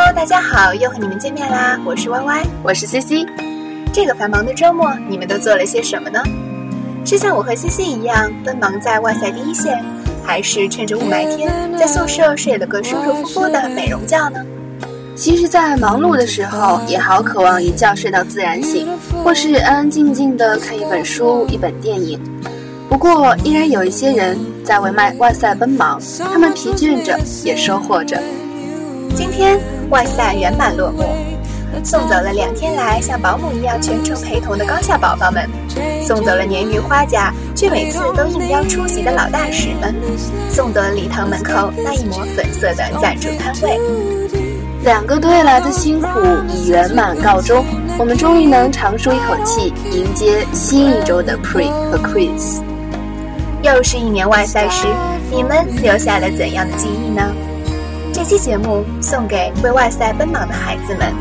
Hello，大家好，又和你们见面啦！我是 Y Y，我是 C C。这个繁忙的周末，你们都做了些什么呢？是像我和 C C 一样奔忙在外赛第一线，还是趁着雾霾天在宿舍睡了个舒舒服服的美容觉呢？其实，在忙碌的时候，也好渴望一觉睡到自然醒，或是安安静静的看一本书、一本电影。不过，依然有一些人在为外外赛奔忙，他们疲倦着，也收获着。今天外赛圆满落幕，送走了两天来像保姆一样全程陪同的高校宝宝们，送走了年逾花甲却每次都应邀出席的老大使们，送走了礼堂门口那一抹粉色的赞助摊位。两个多月来的辛苦已圆满告终，我们终于能长舒一口气，迎接新一周的 Pre 和 Quiz。又是一年外赛时，你们留下了怎样的记忆呢？这期节目送给为外赛奔忙的孩子们，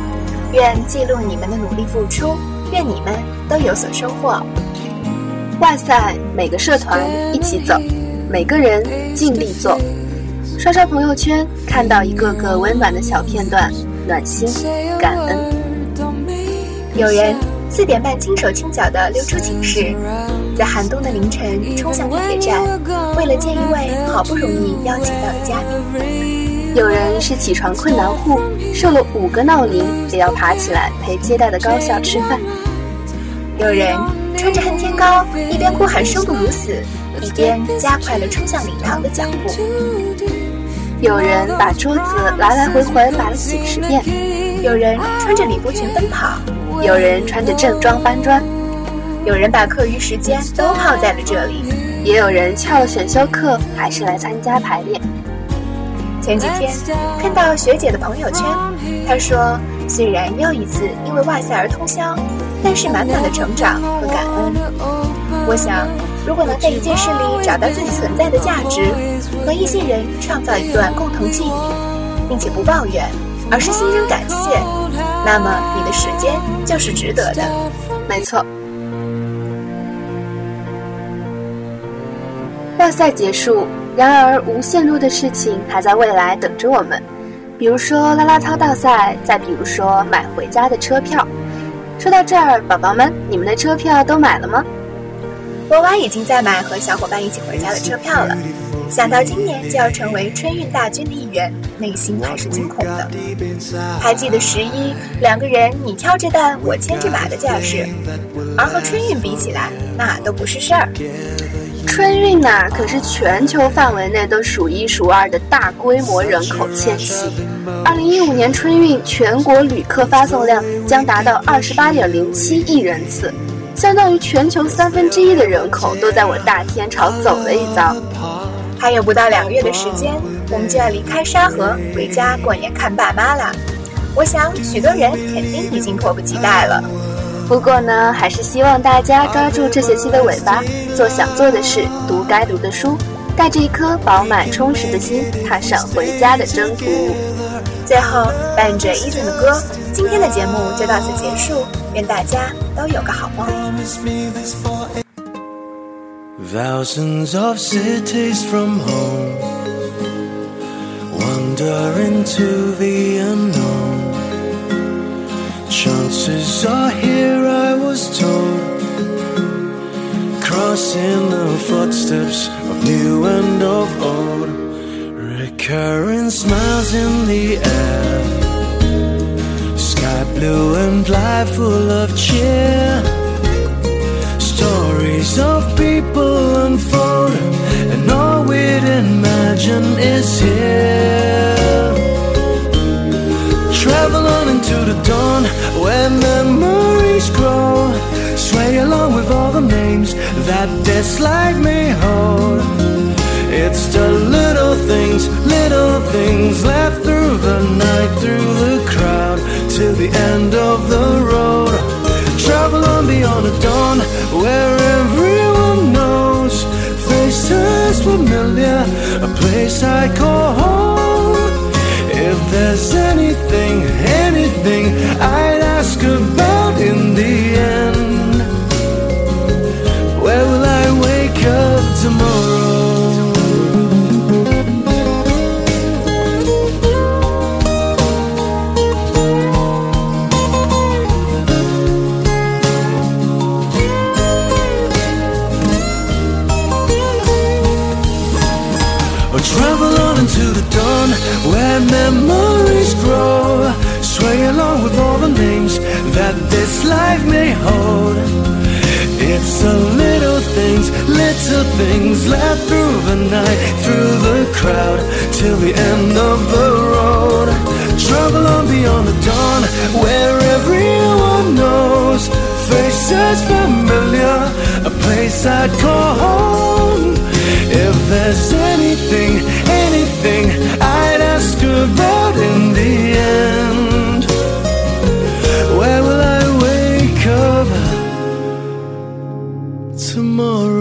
愿记录你们的努力付出，愿你们都有所收获。外赛每个社团一起走，每个人尽力做。刷刷朋友圈，看到一个个温暖的小片段，暖心，感恩。有人四点半轻手轻脚地溜出寝室，在寒冬的凌晨冲向地铁站，为了见一位好不容易邀请到的嘉宾。有人是起床困难户，设了五个闹铃也要爬起来陪接待的高校吃饭。有人穿着恨天高，一边哭喊生不如死，一边加快了冲向礼堂的脚步。有人把桌子来来回回摆了几十遍，有人穿着礼服裙奔跑，有人穿着正装搬砖，有人把课余时间都泡在了这里，也有人翘了选修课还是来参加排练。前几天看到学姐的朋友圈，她说虽然又一次因为外赛而通宵，但是满满的成长和感恩。我想。如果能在一件事里找到自己存在的价值，和一些人创造一段共同记忆，并且不抱怨，而是心生感谢，那么你的时间就是值得的。没错。外赛结束，然而无限路的事情还在未来等着我们，比如说啦啦操大赛，再比如说买回家的车票。说到这儿，宝宝们，你们的车票都买了吗？我娃已经在买和小伙伴一起回家的车票了。想到今年就要成为春运大军的一员，内心还是惊恐的。还记得十一两个人你挑着担我牵着马的架势，而和春运比起来，那都不是事儿。春运呐，可是全球范围内都数一数二的大规模人口迁徙。二零一五年春运全国旅客发送量将达到二十八点零七亿人次。相当于全球三分之一的人口都在我大天朝走了一遭，还有不到两个月的时间，我们就要离开沙河回家过年看爸妈了。我想许多人肯定已经迫不及待了。不过呢，还是希望大家抓住这学期的尾巴，做想做的事，读该读的书，带着一颗饱满充实的心，踏上回家的征途。最后，伴着 Eason 的歌，今天的节目就到此结束。愿大家都有个好梦。Thousands of cities from home wander into the unknown. Chances are here, was told, crossing the footsteps of new and of old. Recurring smiles in the air. Sky blue and life full of cheer That this life may hold it's the little things, little things left through the night, through the crowd, till the end of the road. Travel on beyond the dawn, where everyone knows faces familiar, a place I call home. travel on into the dawn where memories grow. Sway along with all the names that this life may hold. things left through the night, through the crowd, till the end of the road. Travel on beyond the dawn, where everyone knows faces familiar, a place I'd call home. If there's anything, anything I'd ask about in the end, where will I wake up tomorrow?